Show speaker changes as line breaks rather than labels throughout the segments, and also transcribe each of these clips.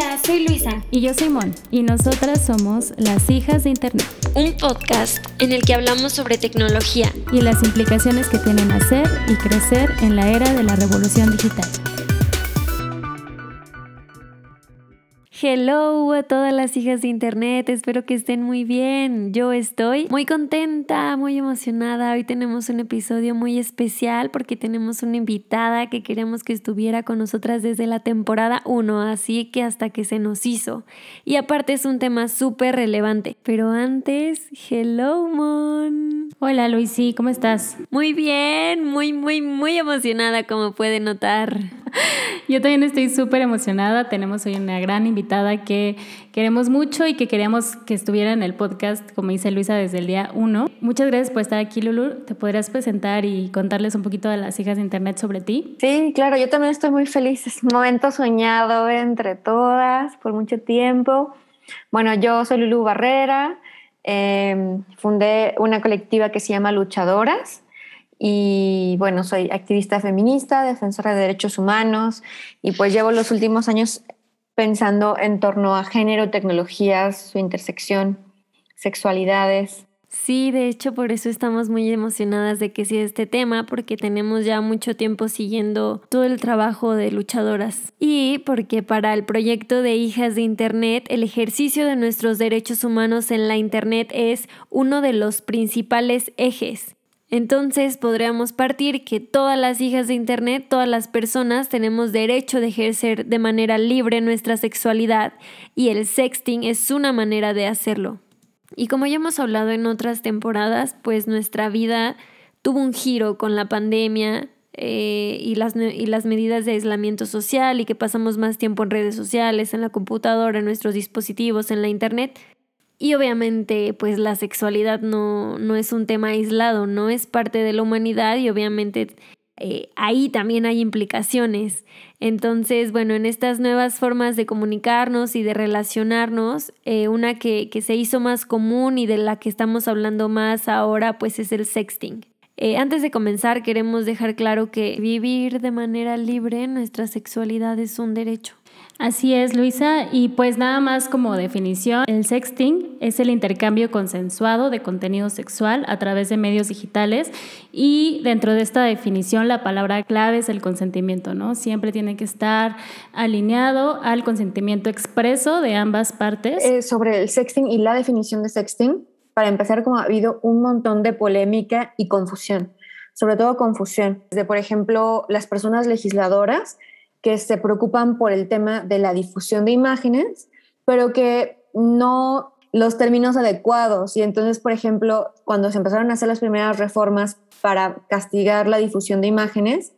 Hola, soy Luisa.
Y yo soy Mon. Y nosotras somos las hijas de Internet.
Un podcast en el que hablamos sobre tecnología.
Y las implicaciones que tienen hacer y crecer en la era de la revolución digital. Hello a todas las hijas de internet, espero que estén muy bien. Yo estoy muy contenta, muy emocionada. Hoy tenemos un episodio muy especial porque tenemos una invitada que queríamos que estuviera con nosotras desde la temporada 1, así que hasta que se nos hizo. Y aparte es un tema súper relevante. Pero antes, hello Mon.
Hola Luisi, ¿cómo estás?
Muy bien, muy, muy, muy emocionada como puede notar.
Yo también estoy súper emocionada. Tenemos hoy una gran invitada que queremos mucho y que queríamos que estuviera en el podcast, como dice Luisa, desde el día uno. Muchas gracias por estar aquí, Lulu. ¿Te podrías presentar y contarles un poquito a las hijas de Internet sobre ti?
Sí, claro, yo también estoy muy feliz. Es un momento soñado entre todas por mucho tiempo. Bueno, yo soy Lulu Barrera. Em, fundé una colectiva que se llama Luchadoras y bueno, soy activista feminista, defensora de derechos humanos y pues llevo los últimos años pensando en torno a género, tecnologías, su intersección, sexualidades.
Sí, de hecho por eso estamos muy emocionadas de que sea este tema, porque tenemos ya mucho tiempo siguiendo todo el trabajo de luchadoras. Y porque para el proyecto de Hijas de Internet, el ejercicio de nuestros derechos humanos en la Internet es uno de los principales ejes. Entonces podríamos partir que todas las hijas de Internet, todas las personas tenemos derecho de ejercer de manera libre nuestra sexualidad y el sexting es una manera de hacerlo. Y como ya hemos hablado en otras temporadas, pues nuestra vida tuvo un giro con la pandemia eh, y, las, y las medidas de aislamiento social y que pasamos más tiempo en redes sociales, en la computadora, en nuestros dispositivos, en la Internet. Y obviamente, pues la sexualidad no, no es un tema aislado, no es parte de la humanidad y obviamente eh, ahí también hay implicaciones. Entonces, bueno, en estas nuevas formas de comunicarnos y de relacionarnos, eh, una que, que, se hizo más común y de la que estamos hablando más ahora, pues es el sexting. Eh, antes de comenzar, queremos dejar claro que vivir de manera libre nuestra sexualidad es un derecho.
Así es, Luisa. Y pues nada más como definición, el sexting es el intercambio consensuado de contenido sexual a través de medios digitales y dentro de esta definición la palabra clave es el consentimiento, ¿no? Siempre tiene que estar alineado al consentimiento expreso de ambas partes.
Eh, sobre el sexting y la definición de sexting, para empezar, como ha habido un montón de polémica y confusión, sobre todo confusión. De, por ejemplo, las personas legisladoras que se preocupan por el tema de la difusión de imágenes, pero que no los términos adecuados. Y entonces, por ejemplo, cuando se empezaron a hacer las primeras reformas para castigar la difusión de imágenes,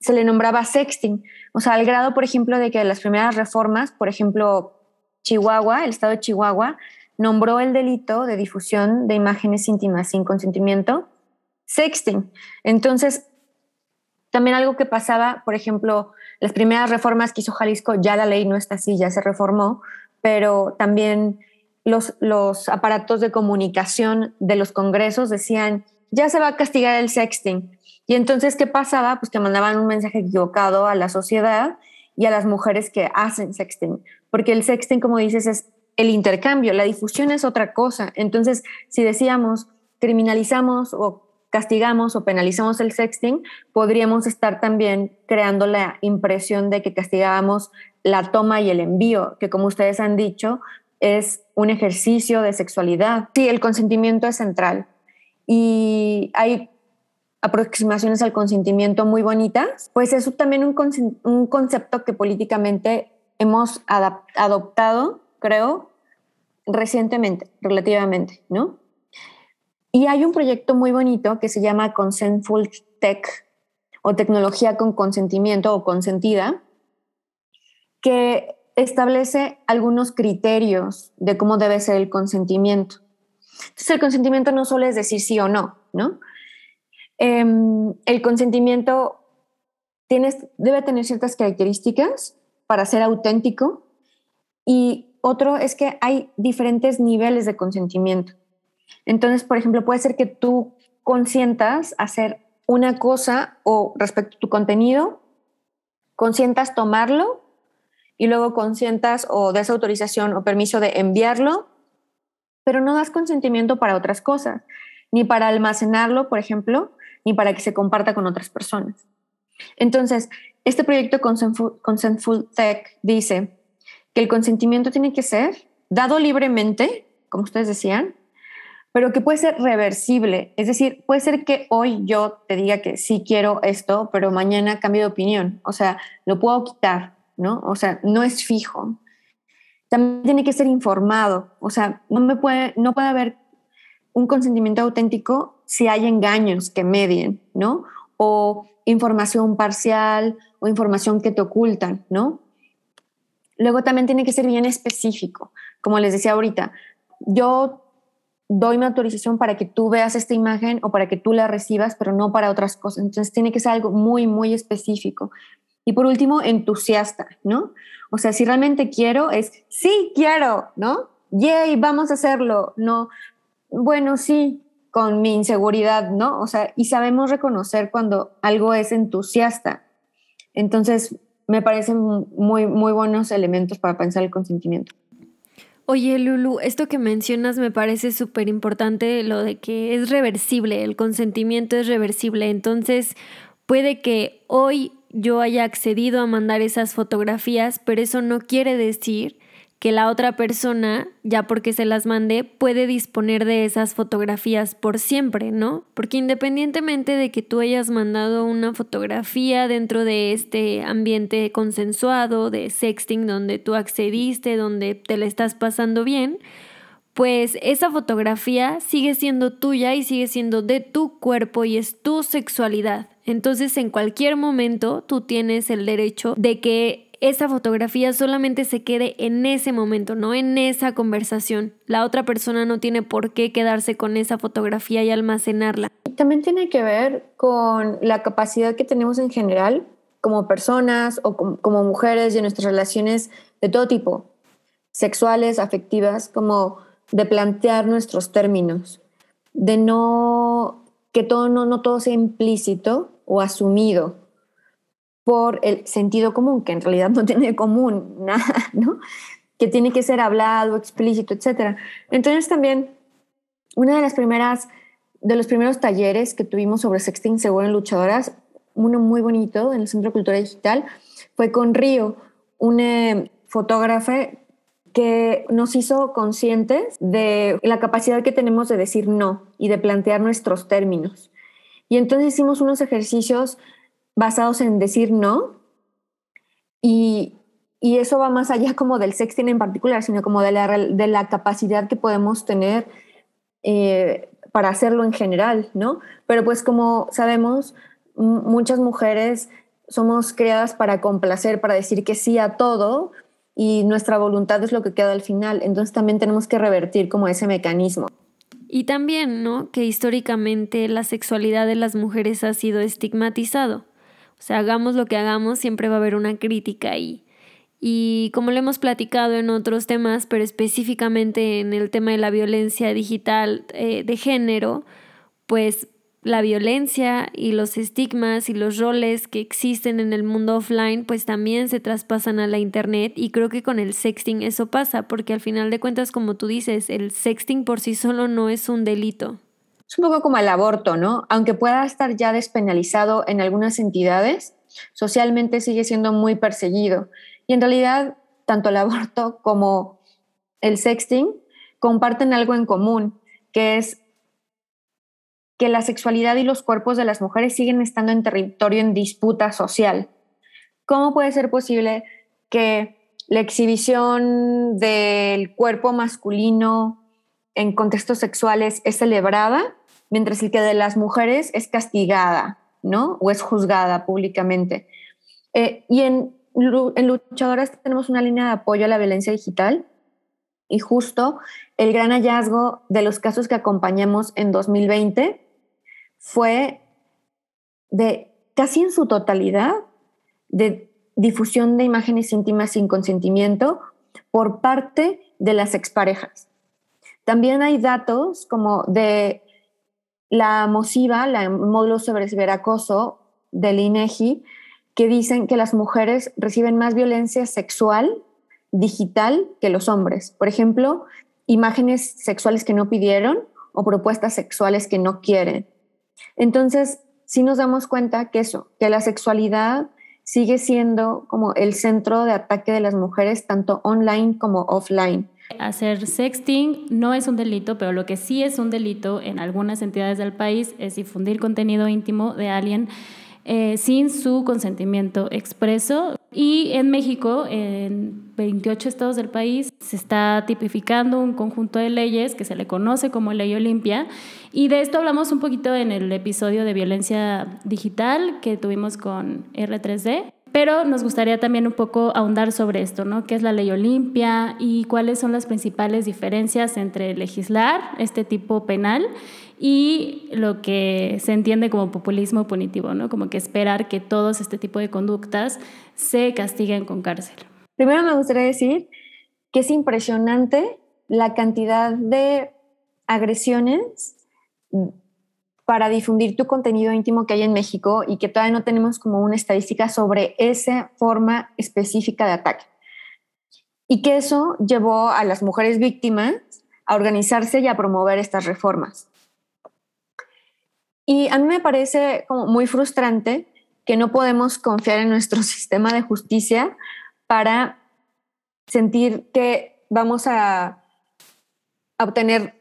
se le nombraba sexting. O sea, al grado, por ejemplo, de que las primeras reformas, por ejemplo, Chihuahua, el estado de Chihuahua, nombró el delito de difusión de imágenes íntimas sin consentimiento sexting. Entonces, también algo que pasaba, por ejemplo, las primeras reformas que hizo Jalisco, ya la ley no está así, ya se reformó, pero también los, los aparatos de comunicación de los congresos decían, ya se va a castigar el sexting. Y entonces, ¿qué pasaba? Pues que mandaban un mensaje equivocado a la sociedad y a las mujeres que hacen sexting, porque el sexting, como dices, es el intercambio, la difusión es otra cosa. Entonces, si decíamos, criminalizamos o castigamos o penalizamos el sexting, podríamos estar también creando la impresión de que castigábamos la toma y el envío, que como ustedes han dicho, es un ejercicio de sexualidad. Sí, el consentimiento es central. Y hay aproximaciones al consentimiento muy bonitas, pues es también un, un concepto que políticamente hemos adoptado, creo, recientemente, relativamente, ¿no? Y hay un proyecto muy bonito que se llama Consentful Tech o tecnología con consentimiento o consentida, que establece algunos criterios de cómo debe ser el consentimiento. Entonces, el consentimiento no solo es decir sí o no, ¿no? Em, el consentimiento debe tener ciertas características para ser auténtico y otro es que hay diferentes niveles de consentimiento. Entonces, por ejemplo, puede ser que tú consientas hacer una cosa o respecto a tu contenido, consientas tomarlo y luego consientas o des autorización o permiso de enviarlo, pero no das consentimiento para otras cosas, ni para almacenarlo, por ejemplo, ni para que se comparta con otras personas. Entonces, este proyecto Consentful, Tech dice que el consentimiento tiene que ser dado libremente, como ustedes decían, pero que puede ser reversible. Es decir, puede ser que hoy yo te diga que sí quiero esto, pero mañana cambie de opinión. O sea, lo puedo quitar, ¿no? O sea, no es fijo. También tiene que ser informado. O sea, no, me puede, no puede haber un consentimiento auténtico si hay engaños que medien, ¿no? O información parcial o información que te ocultan, ¿no? Luego también tiene que ser bien específico. Como les decía ahorita, yo doy mi autorización para que tú veas esta imagen o para que tú la recibas, pero no para otras cosas. Entonces tiene que ser algo muy, muy específico. Y por último, entusiasta, ¿no? O sea, si realmente quiero, es sí, quiero, ¿no? Yay, vamos a hacerlo. No, bueno, sí, con mi inseguridad, ¿no? O sea, y sabemos reconocer cuando algo es entusiasta. Entonces, me parecen muy, muy buenos elementos para pensar el consentimiento.
Oye, Lulu, esto que mencionas me parece súper importante, lo de que es reversible, el consentimiento es reversible. Entonces, puede que hoy yo haya accedido a mandar esas fotografías, pero eso no quiere decir que la otra persona, ya porque se las mande, puede disponer de esas fotografías por siempre, ¿no? Porque independientemente de que tú hayas mandado una fotografía dentro de este ambiente consensuado de sexting donde tú accediste, donde te la estás pasando bien, pues esa fotografía sigue siendo tuya y sigue siendo de tu cuerpo y es tu sexualidad. Entonces en cualquier momento tú tienes el derecho de que esa fotografía solamente se quede en ese momento, no en esa conversación. La otra persona no tiene por qué quedarse con esa fotografía y almacenarla.
También tiene que ver con la capacidad que tenemos en general como personas o como, mujeres y en nuestras relaciones de todo tipo, sexuales, afectivas, como de plantear nuestros términos, de no que todo no, no todo sea implícito o asumido por el sentido común, que en realidad no tiene común nada, ¿no? Que tiene que ser hablado, explícito, etc. Entonces también, una de las primeras, de los primeros talleres que tuvimos sobre sexting seguro en luchadoras, uno muy bonito en el Centro de Cultura Digital, fue con Río, una fotógrafa que nos hizo conscientes de la capacidad que tenemos de decir no y de plantear nuestros términos. Y entonces hicimos unos ejercicios basados en decir no. Y, eso va más allá como del sexting en particular, sino como de la, de la capacidad que podemos tener eh, para hacerlo en general, ¿no? Pero pues como sabemos, muchas mujeres somos creadas para complacer, para decir que sí a todo y nuestra voluntad es lo que queda al final. Entonces también tenemos que revertir como ese mecanismo.
Y también, ¿no? Que históricamente la sexualidad de las mujeres ha sido estigmatizado. O sea, hagamos lo que hagamos, siempre va a haber una crítica ahí. Y como lo hemos platicado en otros temas, pero específicamente en el tema de la violencia digital eh, de género, pues la violencia y los estigmas y los roles que existen en el mundo offline pues también se traspasan a la internet y creo que con el sexting eso pasa porque al final de cuentas como tú dices el sexting por sí solo no es un delito
es un poco como el aborto, ¿no? Aunque pueda estar ya despenalizado en algunas entidades, socialmente sigue siendo muy perseguido. Y en realidad, tanto el aborto como el sexting comparten algo en común, que es que la sexualidad y los cuerpos de las mujeres siguen estando en territorio en disputa social. ¿Cómo puede ser posible que la exhibición del cuerpo masculino en contextos sexuales es celebrada mientras el que de las mujeres es castigada, ¿no? O es juzgada públicamente. Eh, y en, en Luchadoras tenemos una línea de apoyo a la violencia digital y justo el gran hallazgo de los casos que acompañamos en 2020 fue de casi en su totalidad de difusión de imágenes íntimas sin consentimiento por parte de las exparejas. También hay datos como de la MOSIVA, la módulo sobre ciberacoso del INEGI, que dicen que las mujeres reciben más violencia sexual digital que los hombres. Por ejemplo, imágenes sexuales que no pidieron o propuestas sexuales que no quieren. Entonces, sí nos damos cuenta que eso, que la sexualidad sigue siendo como el centro de ataque de las mujeres, tanto online como offline.
Hacer sexting no es un delito, pero lo que sí es un delito en algunas entidades del país es difundir contenido íntimo de alguien eh, sin su consentimiento expreso. Y en México, en 28 estados del país, se está tipificando un conjunto de leyes que se le conoce como Ley Olimpia. Y de esto hablamos un poquito en el episodio de violencia digital que tuvimos con R3D. Pero nos gustaría también un poco ahondar sobre esto, ¿no? ¿Qué es la ley Olimpia y cuáles son las principales diferencias entre legislar este tipo penal y lo que se entiende como populismo punitivo, ¿no? Como que esperar que todos este tipo de conductas se castiguen con cárcel.
Primero me gustaría decir que es impresionante la cantidad de agresiones para difundir tu contenido íntimo que hay en México y que todavía no tenemos como una estadística sobre esa forma específica de ataque. Y que eso llevó a las mujeres víctimas a organizarse y a promover estas reformas. Y a mí me parece como muy frustrante que no podemos confiar en nuestro sistema de justicia para sentir que vamos a, obtener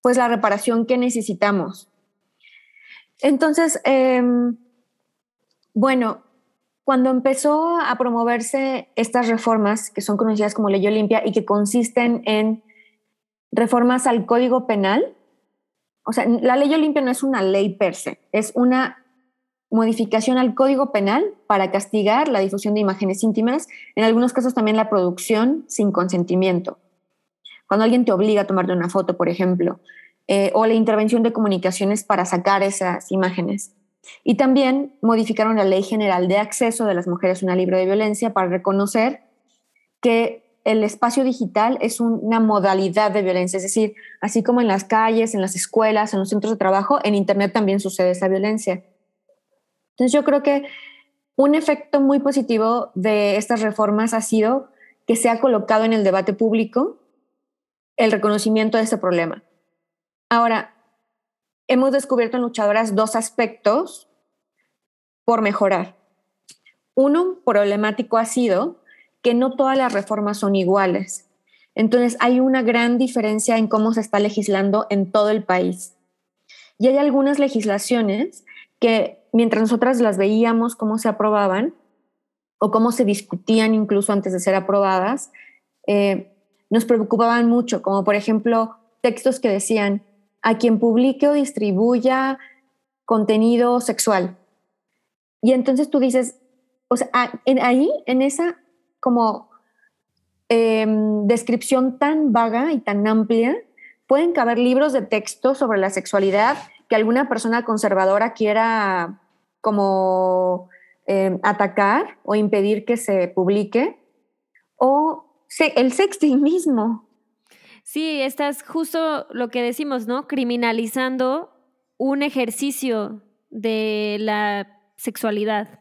pues la reparación que necesitamos. Entonces, em, bueno, cuando empezó a promoverse estas reformas, que son conocidas como ley Olimpia y que consisten en reformas al Código Penal, o sea, la ley Olimpia no es una ley per se, es una modificación al Código Penal para castigar la difusión de imágenes íntimas, en algunos casos también la producción sin consentimiento. Cuando alguien te obliga a tomarte una foto, por ejemplo, eh, o la intervención de comunicaciones para sacar esas imágenes. Y también modificaron la Ley General de Acceso de las Mujeres a una Libre de Violencia para reconocer que el espacio digital es una modalidad de violencia, es decir, así como en las calles, en las escuelas, en los centros de trabajo, en Internet también sucede esa violencia. Entonces yo creo que un efecto muy positivo de estas reformas ha sido que se ha colocado en el debate público el reconocimiento de este problema. Ahora, hemos descubierto en luchadoras dos aspectos por mejorar. Uno problemático ha sido que no todas las reformas son iguales. Entonces hay una gran diferencia en cómo se está legislando en todo el país. Y hay algunas legislaciones que mientras nosotras las veíamos cómo se aprobaban o cómo se discutían incluso antes de ser aprobadas, eh, nos preocupaban mucho, como por ejemplo textos que decían, a quien publique o distribuya contenido sexual. Y entonces tú dices, o sea, ahí, en esa como em, descripción tan vaga y tan amplia, pueden caber libros de texto sobre la sexualidad que alguna persona conservadora quiera como em, atacar o impedir que se publique, o el sexting mismo.
Sí, estás justo lo que decimos, ¿no? Criminalizando un ejercicio de la sexualidad,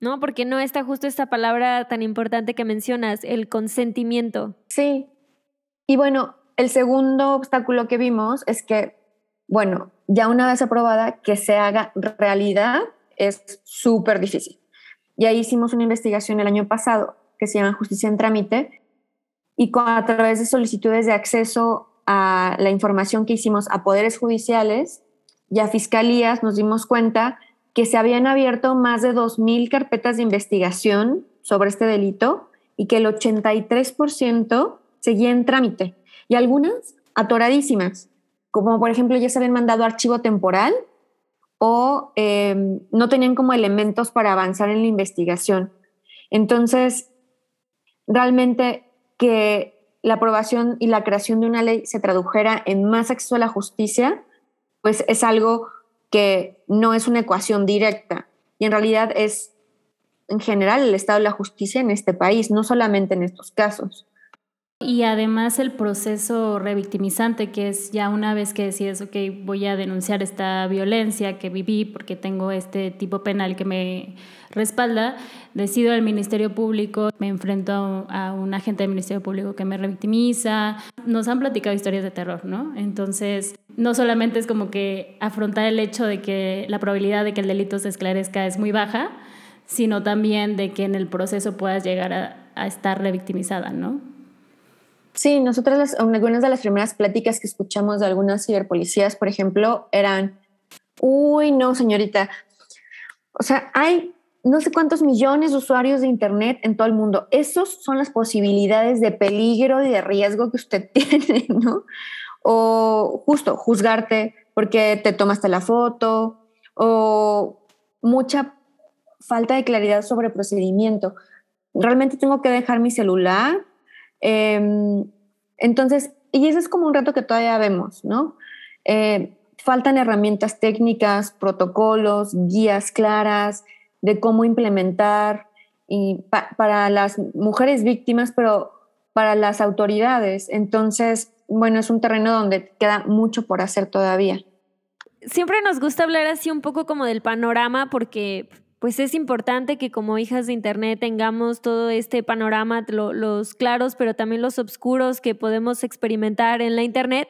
¿no? Porque no está justo esta palabra tan importante que mencionas, el consentimiento.
Sí. Y bueno, el segundo obstáculo que vimos es que, bueno, ya una vez aprobada, que se haga realidad es súper difícil. Y ahí hicimos una investigación el año pasado que se llama Justicia en Trámite, y a través de solicitudes de acceso a la información que hicimos a poderes judiciales y a fiscalías, nos dimos cuenta que se habían abierto más de 2.000 carpetas de investigación sobre este delito y que el 83% seguía en trámite y algunas atoradísimas, como por ejemplo ya se habían mandado archivo temporal o em, no tenían como elementos para avanzar en la investigación. Entonces, realmente que la aprobación y la creación de una ley se tradujera en más acceso a la justicia, pues es algo que no es una ecuación directa y en realidad es en general el estado de la justicia en este país, no solamente en estos casos.
Y además el proceso revictimizante, que es ya una vez que decides, ok, voy a denunciar esta violencia que viví porque tengo este tipo penal que me respalda, decido al Ministerio Público, me enfrento a un agente del Ministerio Público que me revictimiza. Nos han platicado historias de terror, ¿no? Entonces, no solamente es como que afrontar el hecho de que la probabilidad de que el delito se esclarezca es muy baja, sino también de que en el proceso puedas llegar a, a estar revictimizada, ¿no?
Sí, nosotros algunas de las primeras pláticas que escuchamos de algunas ciberpolicías, por ejemplo, eran, uy, no, señorita, o sea, hay no sé cuántos millones de usuarios de Internet en todo el mundo. Esas son las posibilidades de peligro y de riesgo que usted tiene, ¿no? O justo juzgarte porque te tomaste la foto o mucha falta de claridad sobre procedimiento. Realmente tengo que dejar mi celular Em, entonces, y eso es como un reto que todavía vemos, ¿no? Eh, faltan herramientas técnicas, protocolos, guías claras de cómo implementar y para las mujeres víctimas, pero para las autoridades. Entonces, bueno, es un terreno donde queda mucho por hacer todavía.
Siempre nos gusta hablar así un poco como del panorama porque pues es importante que como hijas de Internet tengamos todo este panorama, los claros, pero también los oscuros que podemos experimentar en la Internet.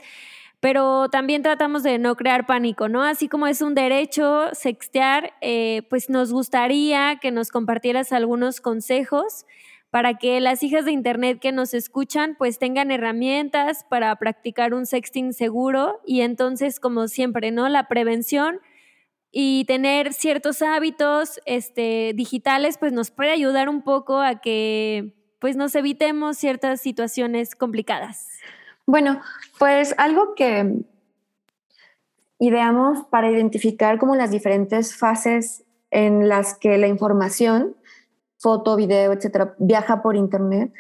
Pero también tratamos de no crear pánico, ¿no? Así como es un derecho sextear, eh, pues nos gustaría que nos compartieras algunos consejos para que las hijas de Internet que nos escuchan pues tengan herramientas para practicar un sexting seguro y entonces como siempre, ¿no? La prevención y tener ciertos hábitos este, digitales pues nos puede ayudar un poco a que pues nos evitemos ciertas situaciones complicadas.
Bueno, pues algo que ideamos para identificar como las diferentes fases en las que la información, foto, video, etcétera, viaja por internet,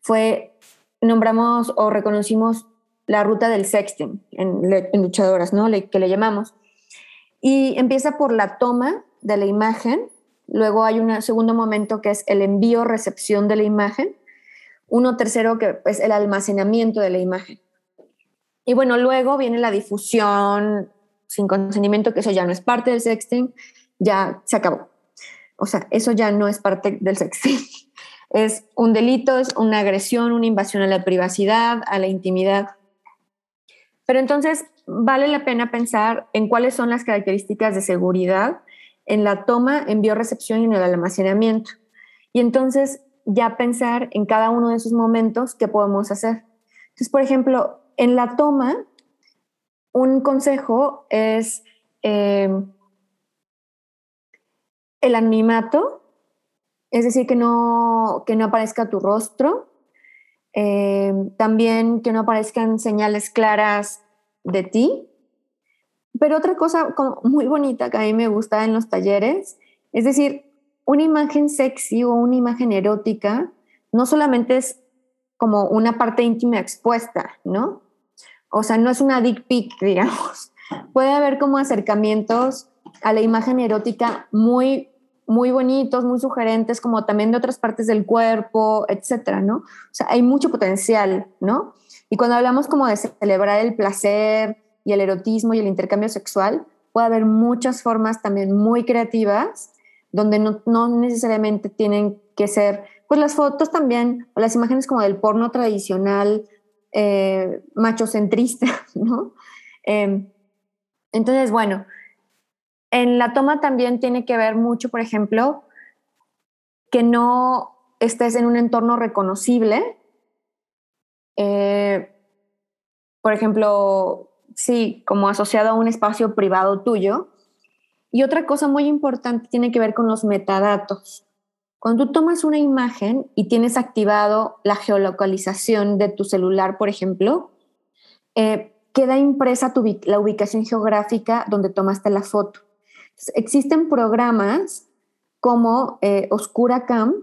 fue nombramos o reconocimos la ruta del sexting en, luchadoras, ¿no? Que le llamamos. Y empieza por la toma de la imagen, luego hay un segundo momento que es el envío-recepción de la imagen, uno tercero que es el almacenamiento de la imagen. Y bueno, luego viene la difusión sin consentimiento, que eso ya no es parte del sexting, ya se acabó. O sea, eso ya no es parte del sexting. Es un delito, es una agresión, una invasión a la privacidad, a la intimidad. Pero entonces, vale la pena pensar en cuáles son las características de seguridad en la toma, envío, recepción y en el almacenamiento. Y entonces ya pensar en cada uno de esos momentos qué podemos hacer. Entonces, por ejemplo, en la toma, un consejo es eh, el anonimato, es decir, que no, que no aparezca tu rostro, eh, también que no aparezcan señales claras de ti. Pero otra cosa muy bonita que a mí me gusta en los talleres, es decir, una imagen sexy o una imagen erótica no solamente es como una parte íntima expuesta, ¿no? O sea, no es una dick pic, digamos. Puede haber como acercamientos a la imagen erótica muy, muy bonitos, muy sugerentes, como también de otras partes del cuerpo, etcétera, ¿no? O sea, hay mucho potencial, ¿no? Y cuando hablamos como de celebrar el placer y el erotismo y el intercambio sexual, puede haber muchas formas también muy creativas donde no, necesariamente tienen que ser, pues las fotos también, o las imágenes como del porno tradicional, eh, machocentrista, ¿no? Em, entonces, bueno, en la toma también tiene que ver mucho, por ejemplo, que no estés en un entorno reconocible, eh, por ejemplo, sí, como asociado a un espacio privado tuyo. Y otra cosa muy importante tiene que ver con los metadatos. Cuando tú tomas una imagen y tienes activado la geolocalización de tu celular, por ejemplo, eh, queda impresa la ubicación geográfica donde tomaste la foto. Existen programas como eh, OscuraCam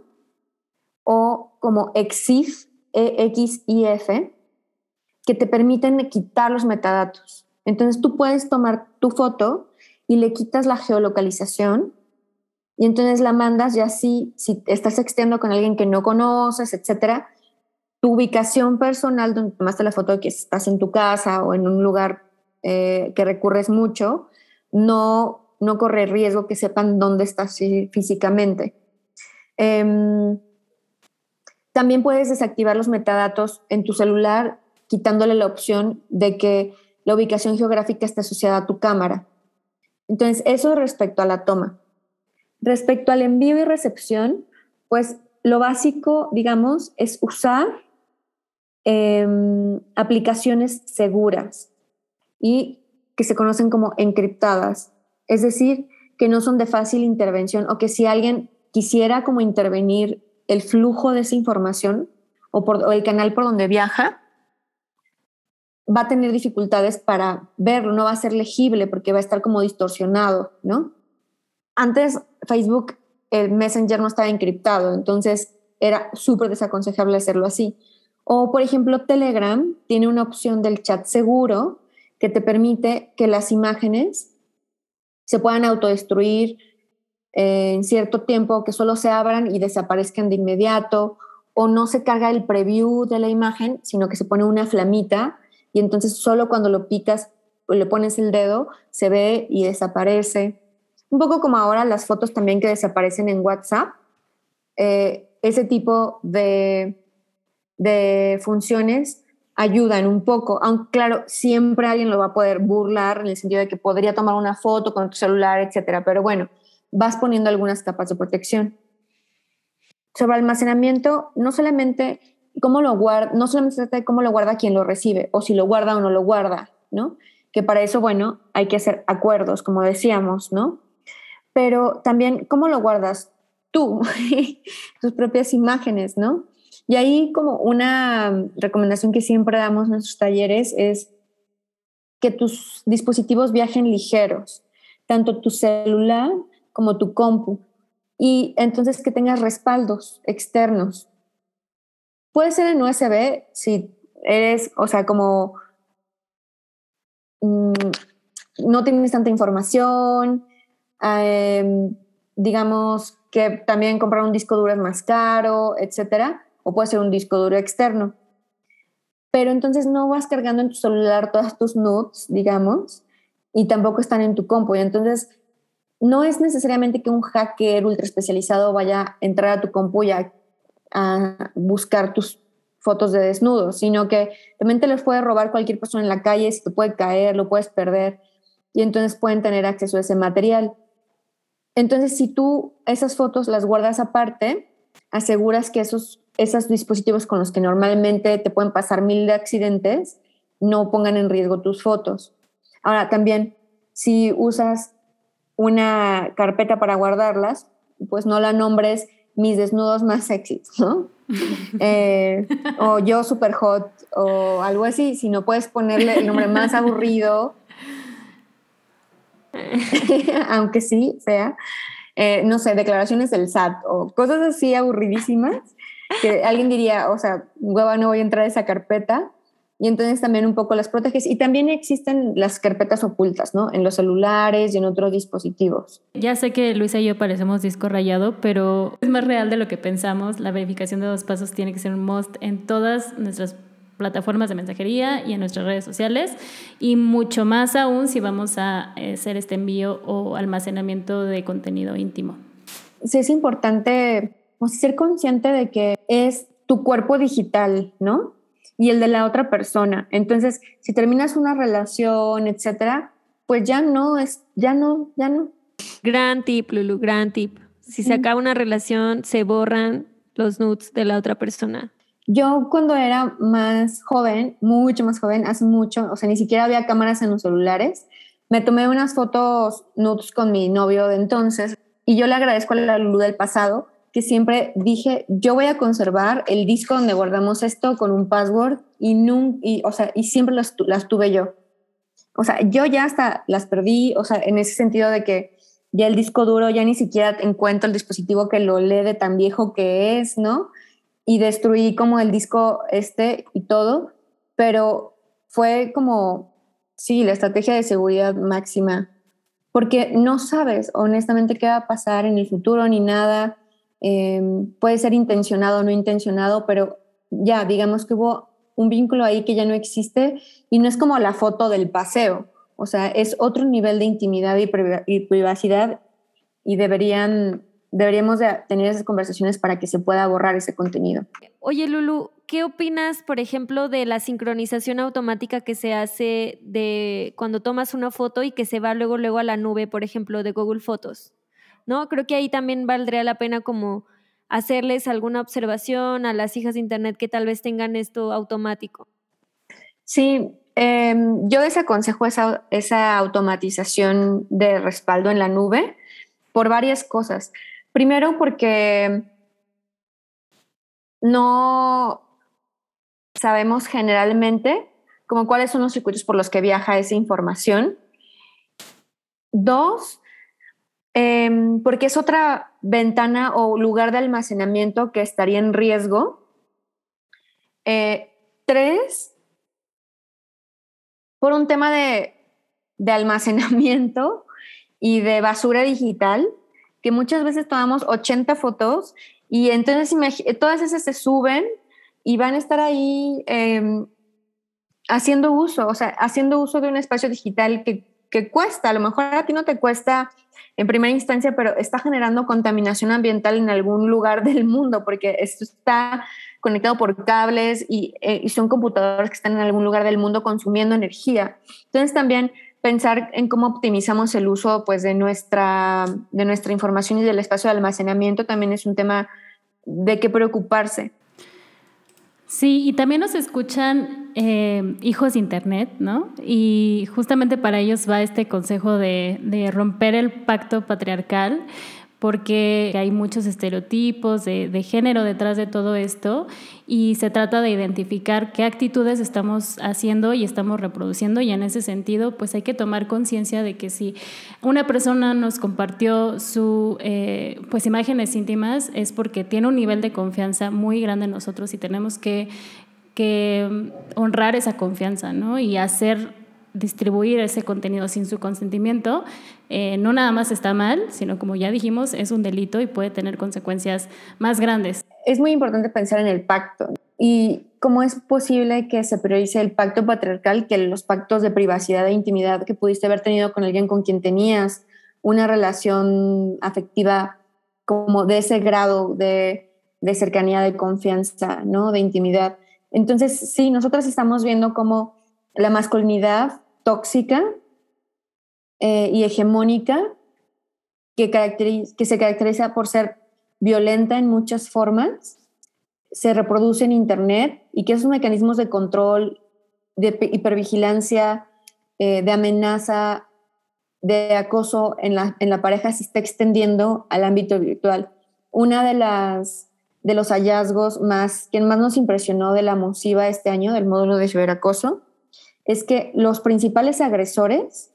o como EXIF, EXIF que te permiten quitar los metadatos. Entonces tú puedes tomar tu foto y le quitas la geolocalización y entonces la mandas ya así, si estás extiendo con alguien que no conoces, etcétera, tu ubicación personal, donde tomaste la foto de que estás en tu casa o en un lugar eh, que recurres mucho, no, no corre riesgo que sepan dónde estás físicamente. Em, también puedes desactivar los metadatos en tu celular quitándole la opción de que la ubicación geográfica esté asociada a tu cámara. Entonces, eso respecto a la toma. Respecto al envío y recepción, pues lo básico, digamos, es usar em, aplicaciones seguras y que se conocen como encriptadas, es decir, que no son de fácil intervención o que si alguien quisiera como intervenir el flujo de esa información o, el canal por donde viaja, va a tener dificultades para verlo, no va a ser legible porque va a estar como distorsionado, ¿no? Antes Facebook, el Messenger no estaba encriptado, entonces era súper desaconsejable hacerlo así. O, por ejemplo, Telegram tiene una opción del chat seguro que te permite que las imágenes se puedan autodestruir en cierto tiempo, que solo se abran y desaparezcan de inmediato, o no se carga el preview de la imagen, sino que se pone una flamita y entonces solo cuando lo picas o le pones el dedo se ve y desaparece. Un poco como ahora las fotos también que desaparecen en WhatsApp. Eh, ese tipo de, de funciones ayudan un poco, aunque claro, siempre alguien lo va a poder burlar en el sentido de que podría tomar una foto con tu celular, etcétera, pero bueno, vas poniendo algunas capas de protección. Sobre almacenamiento, no solamente cómo lo guarda, no solamente trata de cómo lo guarda quien lo recibe o si lo guarda o no lo guarda, ¿no? Que para eso, bueno, hay que hacer acuerdos, como decíamos, ¿no? Pero también cómo lo guardas tú, tus propias imágenes, ¿no? Y ahí como una recomendación que siempre damos en nuestros talleres es que tus dispositivos viajen ligeros, tanto tu celular como tu compu, y entonces que tengas respaldos externos, Puede ser en USB si eres, o sea, como mm, no tienes tanta información, em, digamos que también comprar un disco duro es más caro, etcétera, o puede ser un disco duro externo. Pero entonces no vas cargando en tu celular todas tus notes, digamos, y tampoco están en tu compu. Y entonces no es necesariamente que un hacker ultra especializado vaya a entrar a tu compu y a a buscar tus fotos de desnudos, sino que también te les puede robar cualquier persona en la calle, si te puede caer, lo puedes perder, y entonces pueden tener acceso a ese material. Entonces, si tú esas fotos las guardas aparte, aseguras que esos, esos dispositivos con los que normalmente te pueden pasar mil de accidentes no pongan en riesgo tus fotos. Ahora, también, si usas una carpeta para guardarlas, pues no la nombres mis desnudos más sexy, ¿no? Eh, o yo super hot o algo así, si no puedes ponerle el nombre más aburrido, aunque sí sea, eh, no sé, declaraciones del SAT o cosas así aburridísimas, que alguien diría, o sea, hueva, no voy a entrar a esa carpeta, y entonces también un poco las proteges. Y también existen las carpetas ocultas, ¿no? En los celulares y en otros dispositivos.
Ya sé que Luisa y yo parecemos disco rayado, pero es más real de lo que pensamos. La verificación de dos pasos tiene que ser un must en todas nuestras plataformas de mensajería y en nuestras redes sociales y mucho más aún si vamos a eh, hacer este envío o almacenamiento de contenido íntimo.
Sí, es importante ser consciente de que es tu cuerpo digital, ¿no? y el de la otra persona. Entonces, si terminas una relación, etcétera, pues ya no es, ya no, ya no.
Gran tip, Lulu, gran tip. Si se acaba una relación, se borran los nudes de la otra persona.
Yo cuando era más joven, mucho más joven, hace mucho, o sea, ni siquiera había cámaras en los celulares, me tomé unas fotos nudes con mi novio de entonces y yo le agradezco a la Lulu del pasado que siempre dije, yo voy a conservar el disco donde guardamos esto con un password y, y, o sea, y siempre las, las tuve yo. O sea, yo ya hasta las perdí, o sea, en ese sentido de que ya el disco duro ya ni siquiera encuentro el dispositivo que lo lee de tan viejo que es, ¿no? Y destruí como el disco este y todo, pero fue como, sí, la estrategia de seguridad máxima, porque no sabes honestamente qué va a pasar en el futuro ni nada Em, puede ser intencionado o no intencionado, pero ya, digamos que hubo un vínculo ahí que ya no existe y no es como la foto del paseo, o sea, es otro nivel de intimidad y, privacidad y deberían, deberíamos de tener esas conversaciones para que se pueda borrar ese contenido.
Oye, Lulu, ¿qué opinas, por ejemplo, de la sincronización automática que se hace de cuando tomas una foto y que se va luego, luego a la nube, por ejemplo, de Google Fotos? ¿No? Creo que ahí también valdría la pena como hacerles alguna observación a las hijas de Internet que tal vez tengan esto automático.
Sí, em, yo desaconsejo esa, esa automatización de respaldo en la nube por varias cosas. Primero porque no sabemos generalmente como cuáles son los circuitos por los que viaja esa información. Dos, Em, porque es otra ventana o lugar de almacenamiento que estaría en riesgo. Eh, tres, por un tema de, de almacenamiento y de basura digital, que muchas veces tomamos 80 fotos y entonces todas esas se suben y van a estar ahí em, haciendo uso, o sea, haciendo uso de un espacio digital que, que cuesta. A lo mejor a ti no te cuesta en primera instancia, pero está generando contaminación ambiental en algún lugar del mundo, porque esto está conectado por cables eh, y, son computadores que están en algún lugar del mundo consumiendo energía. Entonces también pensar en cómo optimizamos el uso pues, de, nuestra, de nuestra información y del espacio de almacenamiento también es un tema de qué preocuparse.
Sí, y también nos escuchan eh, hijos de Internet, ¿no? Y justamente para ellos va este consejo de, de romper el pacto patriarcal porque hay muchos estereotipos de, género detrás de todo esto y se trata de identificar qué actitudes estamos haciendo y estamos reproduciendo y en ese sentido pues hay que tomar conciencia de que si una persona nos compartió sus eh, pues imágenes íntimas es porque tiene un nivel de confianza muy grande en nosotros y tenemos que, que honrar esa confianza ¿no? y hacer distribuir ese contenido sin su consentimiento, eh, no nada más está mal, sino como ya dijimos, es un delito y puede tener consecuencias más grandes.
Es muy importante pensar en el pacto y cómo es posible que se priorice el pacto patriarcal que los pactos de privacidad e intimidad que pudiste haber tenido con alguien con quien tenías una relación afectiva como de ese grado de, de cercanía, de confianza, ¿no? de intimidad. Entonces, sí, nosotros estamos viendo cómo la masculinidad tóxica eh, y hegemónica que, se caracteriza por ser violenta en muchas formas, se reproduce en Internet y que esos mecanismos de control, de hipervigilancia, eh, de amenaza, de acoso en la, en la pareja se está extendiendo al ámbito virtual. Una de las de los hallazgos más, que más nos impresionó de la MOSIVA este año, del módulo de ciberacoso, es que los principales agresores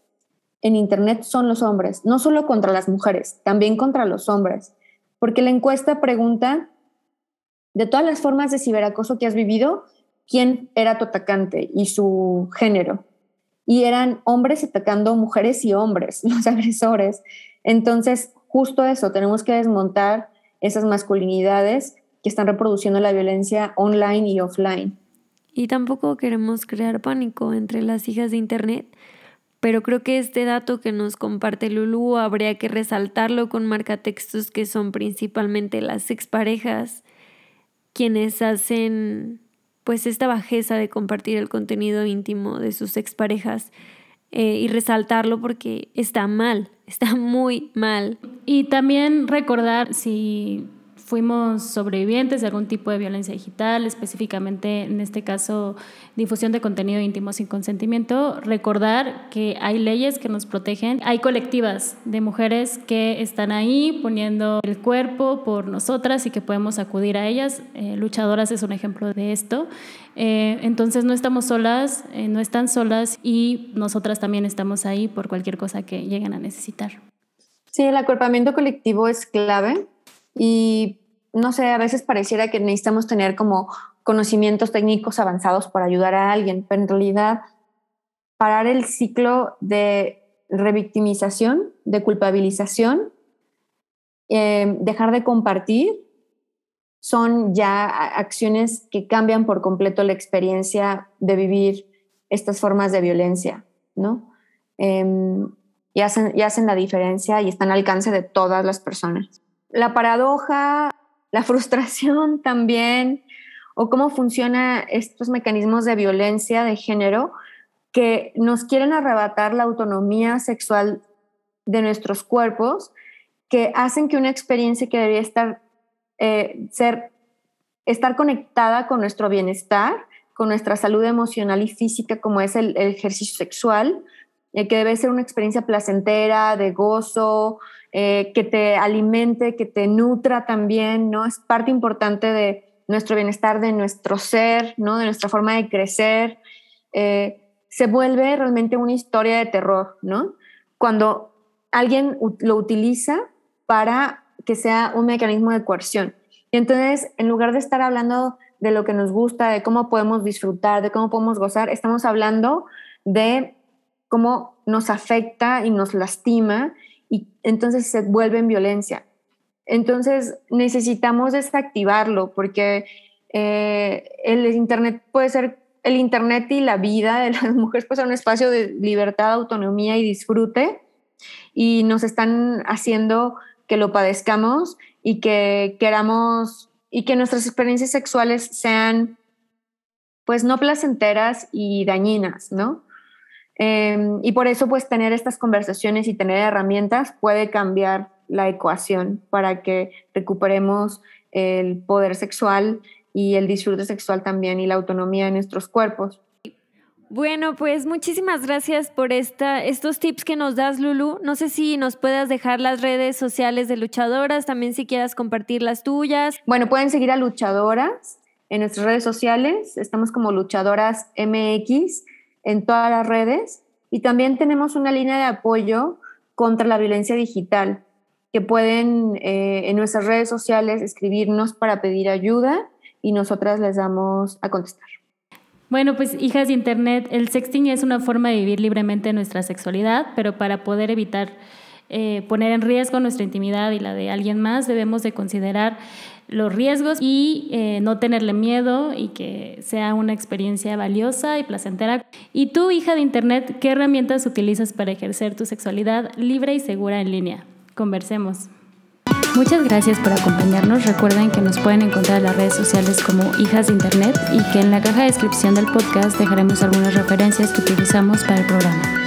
en Internet son los hombres, no solo contra las mujeres, también contra los hombres, porque la encuesta pregunta, de todas las formas de ciberacoso que has vivido, ¿quién era tu atacante y su género? Y eran hombres atacando mujeres y hombres, los agresores. Entonces, justo eso, tenemos que desmontar esas masculinidades que están reproduciendo la violencia online y offline.
Y tampoco queremos crear pánico entre las hijas de Internet, pero creo que este dato que nos comparte Lulu habría que resaltarlo con marcatextos que son principalmente las exparejas quienes hacen pues esta bajeza de compartir el contenido íntimo de sus exparejas eh, y resaltarlo porque está mal, está muy mal.
Y también recordar si fuimos sobrevivientes de algún tipo de violencia digital, específicamente en este caso difusión de contenido íntimo sin consentimiento, recordar que hay leyes que nos protegen, hay colectivas de mujeres que están ahí poniendo el cuerpo por nosotras y que podemos acudir a ellas. Eh, luchadoras es un ejemplo de esto. Eh, entonces no estamos solas, eh, no están solas y nosotras también estamos ahí por cualquier cosa que lleguen a necesitar.
Sí, el acuerpamiento colectivo es clave y no sé, a veces pareciera que necesitamos tener como conocimientos técnicos avanzados para ayudar a alguien, pero en realidad parar el ciclo de revictimización, de culpabilización, eh, dejar de compartir son ya acciones que cambian por completo la experiencia de vivir estas formas de violencia, ¿no? Em, y, hacen, y hacen la diferencia y están al alcance de todas las personas. La paradoja, la frustración también, o cómo funcionan estos mecanismos de violencia de género que nos quieren arrebatar la autonomía sexual de nuestros cuerpos, que hacen que una experiencia que debería estar, eh, ser, estar conectada con nuestro bienestar, con nuestra salud emocional y física, como es el, ejercicio sexual, eh, que debe ser una experiencia placentera, de gozo, eh, que te alimente, que te nutra también, ¿no? Es parte importante de nuestro bienestar, de nuestro ser, ¿no? De nuestra forma de crecer. se vuelve realmente una historia de terror, ¿no? Cuando alguien lo utiliza para que sea un mecanismo de coerción. Y entonces, en lugar de estar hablando de lo que nos gusta, de cómo podemos disfrutar, de cómo podemos gozar, estamos hablando de cómo nos afecta y nos lastima y entonces se vuelve en violencia. Entonces necesitamos desactivarlo porque eh, el Internet puede ser, el Internet y la vida de las mujeres puede ser un espacio de libertad, autonomía y disfrute, y nos están haciendo que lo padezcamos y que queramos y que nuestras experiencias sexuales sean pues no placenteras y dañinas, ¿no? Em, y por eso pues tener estas conversaciones y tener herramientas puede cambiar la ecuación para que recuperemos el poder sexual y el disfrute sexual también y la autonomía de nuestros cuerpos.
Bueno, pues muchísimas gracias por esta, estos tips que nos das, Lulu. No sé si nos puedas dejar las redes sociales de luchadoras, también si quieras compartir las tuyas.
Bueno, pueden seguir a luchadoras en nuestras redes sociales. Estamos como luchadoras MX en todas las redes. Y también tenemos una línea de apoyo contra la violencia digital, que pueden eh, en nuestras redes sociales escribirnos para pedir ayuda y nosotras les damos a contestar.
Bueno, pues hijas de Internet, el sexting es una forma de vivir libremente nuestra sexualidad, pero para poder evitar eh, poner en riesgo nuestra intimidad y la de alguien más, debemos de considerar los riesgos y eh, no tenerle miedo y que sea una experiencia valiosa y placentera. Y tú, hija de Internet, ¿qué herramientas utilizas para ejercer tu sexualidad libre y segura en línea? Conversemos. Muchas gracias por acompañarnos. Recuerden que nos pueden encontrar en las redes sociales como Hijas de Internet y que en la caja de descripción del podcast dejaremos algunas referencias que utilizamos para el programa.